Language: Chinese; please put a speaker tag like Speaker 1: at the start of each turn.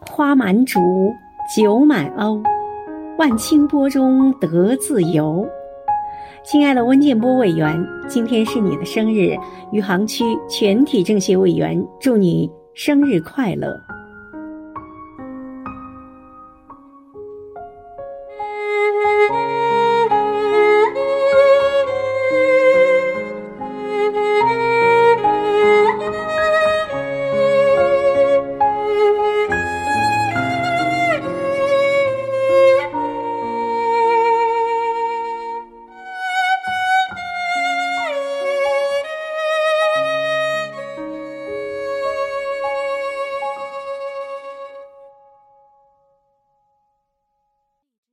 Speaker 1: 花满竹，酒满瓯，万顷波中得自由。亲爱的温建波委员，今天是你的生日，余杭区全体政协委员，祝你生日快乐。